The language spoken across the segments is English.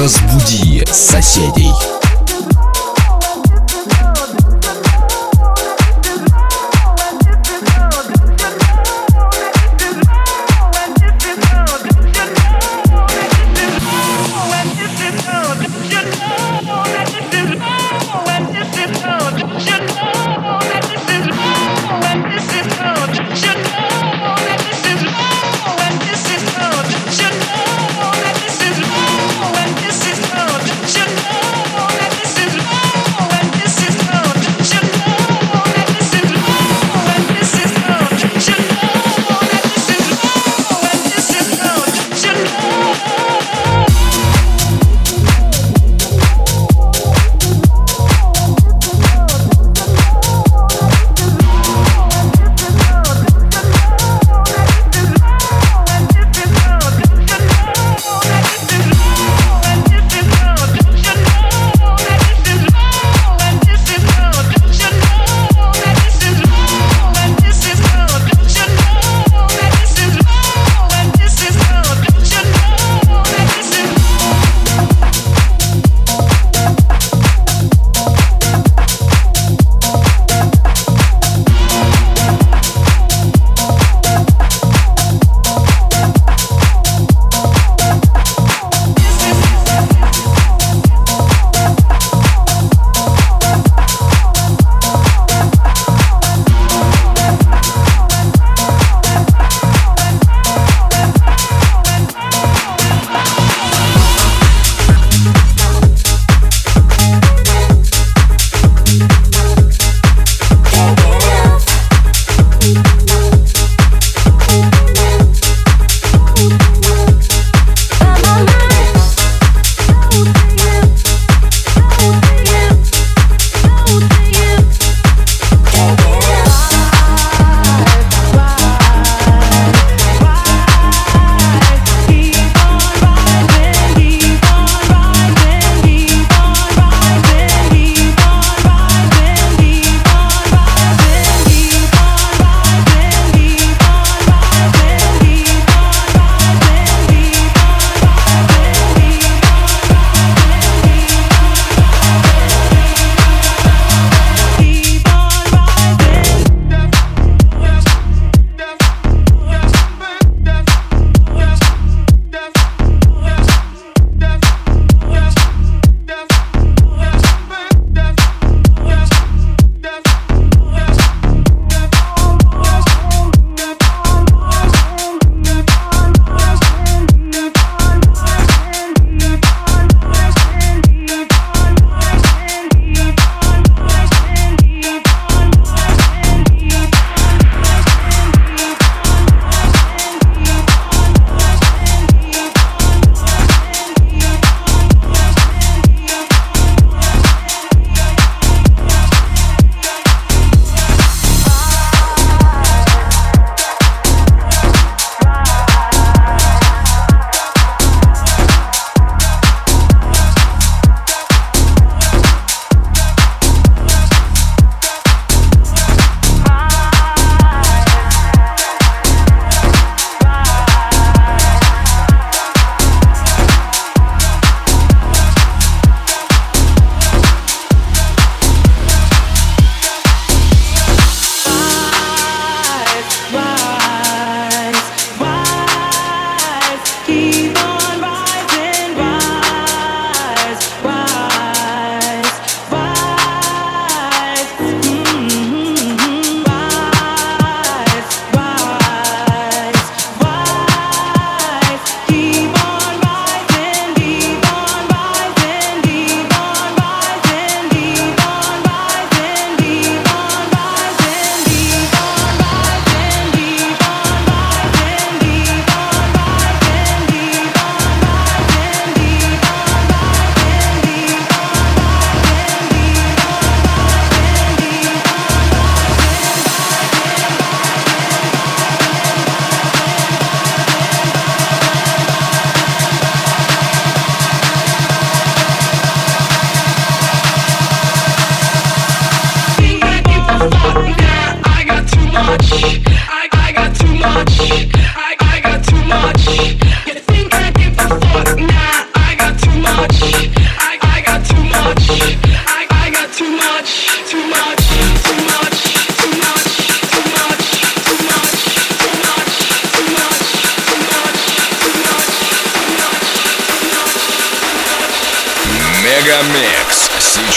Разбуди соседей.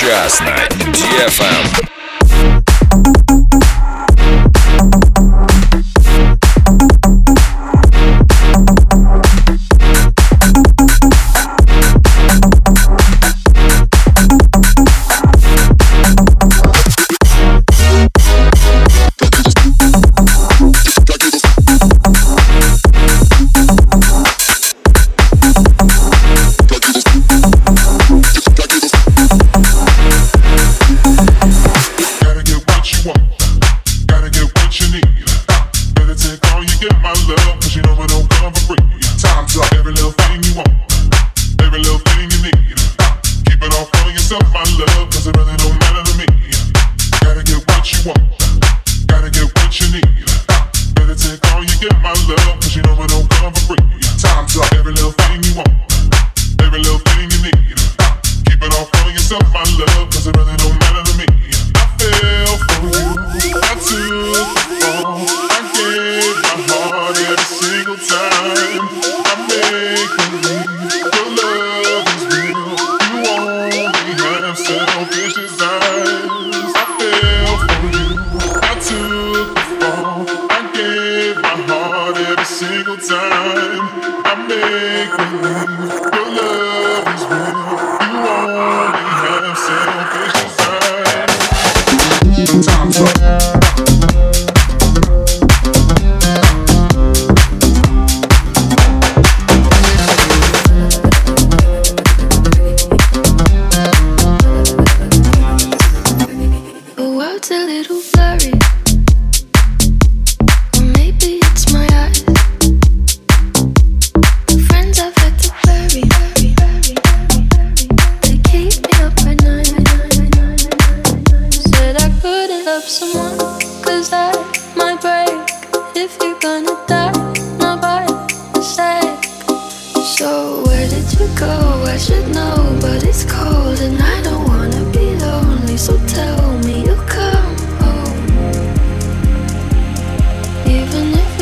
Сейчас на DFM.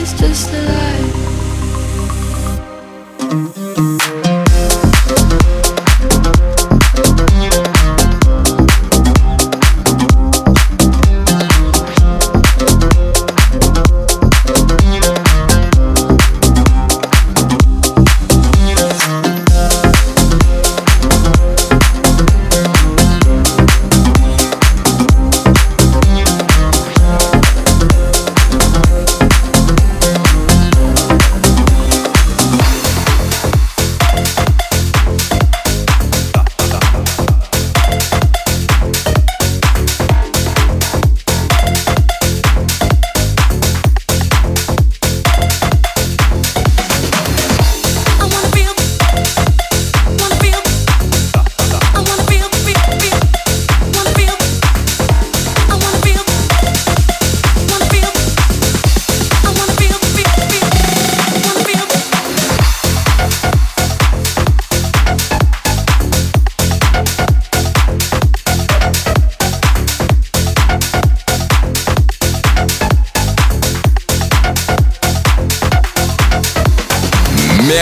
it's just a lie.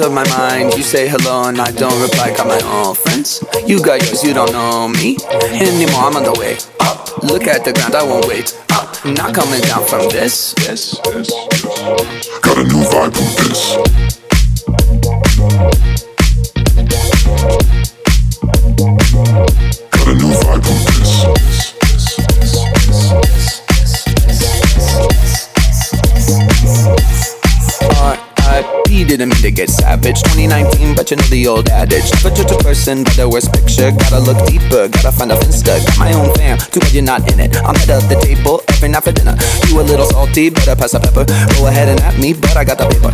Of my mind. You say hello and I don't reply. Got my own friends. You got yours, you don't know me anymore. I'm on the way up. Look at the ground, I won't wait up. Not coming down from this. Yes, yes, yes. Got a new vibe from this. Didn't mean to get savage. 2019, but you know the old adage. Never judge a person by their worst picture. Gotta look deeper, gotta find a finsta. Got my own fam, too bad you're not in it. I'm of the table every night for dinner. You a little salty, better pass the pepper. Go ahead and at me, but I got the paper.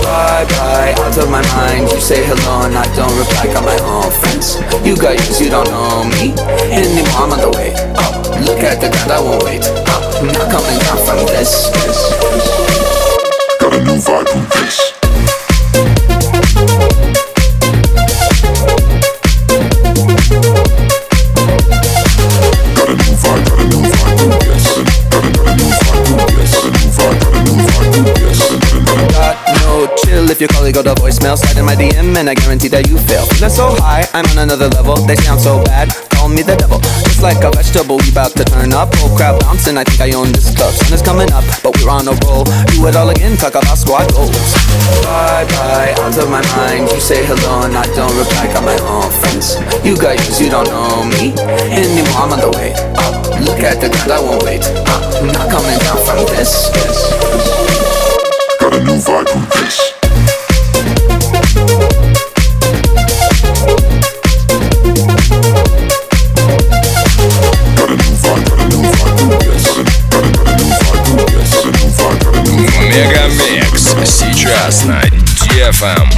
Bye bye, out of my mind. You say hello and I don't reply. Got my own friends. You yours, you don't know me anymore. I'm on the way Oh, Look at the ground, I won't wait oh, up. Not coming down from this. this. Got a new vibe from this. Go to voicemail. Slide in my DM and I guarantee that you fail. Feeling so high, I'm on another level. They sound so bad, call me the devil. It's like a vegetable, we bout to turn up. Whole crowd bouncing, I think I own this club. Sun is coming up, but we're on a roll. Do it all again, talk about squad goals. Bye bye, out of my mind. You say hello and I don't reply. Got my own friends. You yours, you don't know me anymore. I'm on the way up. Look at the ground, I won't wait up. Not coming down from this. got a new vibe from this. FM.